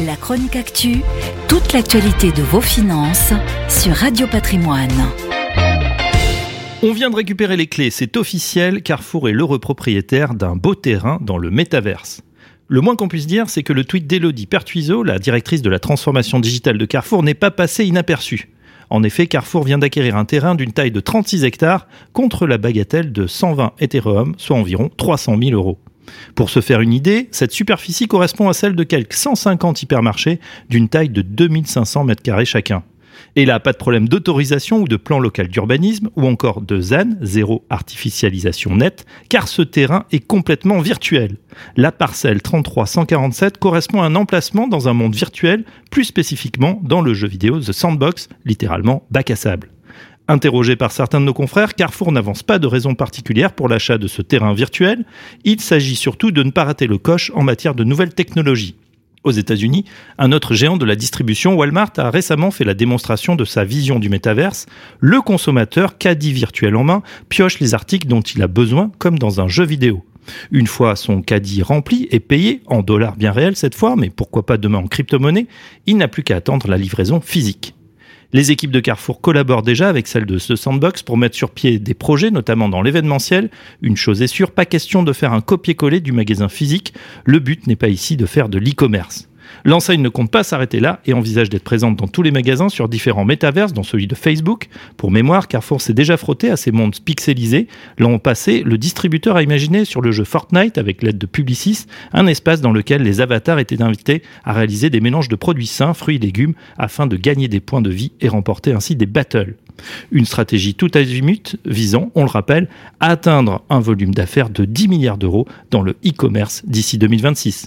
La chronique actu, toute l'actualité de vos finances sur Radio Patrimoine. On vient de récupérer les clés, c'est officiel, Carrefour est l'heureux propriétaire d'un beau terrain dans le métaverse. Le moins qu'on puisse dire, c'est que le tweet d'Elodie Pertuiseau, la directrice de la transformation digitale de Carrefour, n'est pas passé inaperçu. En effet, Carrefour vient d'acquérir un terrain d'une taille de 36 hectares contre la bagatelle de 120 Ethereum, soit environ 300 000 euros. Pour se faire une idée, cette superficie correspond à celle de quelques 150 hypermarchés d'une taille de 2500 m2 chacun. Et là, pas de problème d'autorisation ou de plan local d'urbanisme, ou encore de ZAN, zéro artificialisation nette, car ce terrain est complètement virtuel. La parcelle 33147 correspond à un emplacement dans un monde virtuel, plus spécifiquement dans le jeu vidéo The Sandbox, littéralement bac à sable. Interrogé par certains de nos confrères, Carrefour n'avance pas de raison particulière pour l'achat de ce terrain virtuel. Il s'agit surtout de ne pas rater le coche en matière de nouvelles technologies. Aux États-Unis, un autre géant de la distribution, Walmart, a récemment fait la démonstration de sa vision du métaverse. Le consommateur, caddie virtuel en main, pioche les articles dont il a besoin comme dans un jeu vidéo. Une fois son caddie rempli et payé, en dollars bien réels cette fois, mais pourquoi pas demain en crypto-monnaie, il n'a plus qu'à attendre la livraison physique. Les équipes de Carrefour collaborent déjà avec celles de ce sandbox pour mettre sur pied des projets, notamment dans l'événementiel. Une chose est sûre, pas question de faire un copier-coller du magasin physique. Le but n'est pas ici de faire de l'e-commerce. L'enseigne ne compte pas s'arrêter là et envisage d'être présente dans tous les magasins sur différents métaverses, dont celui de Facebook. Pour mémoire, Carrefour s'est déjà frotté à ces mondes pixelisés. L'an passé, le distributeur a imaginé sur le jeu Fortnite, avec l'aide de Publicis, un espace dans lequel les avatars étaient invités à réaliser des mélanges de produits sains, fruits et légumes, afin de gagner des points de vie et remporter ainsi des battles. Une stratégie tout azimut visant, on le rappelle, à atteindre un volume d'affaires de 10 milliards d'euros dans le e-commerce d'ici 2026.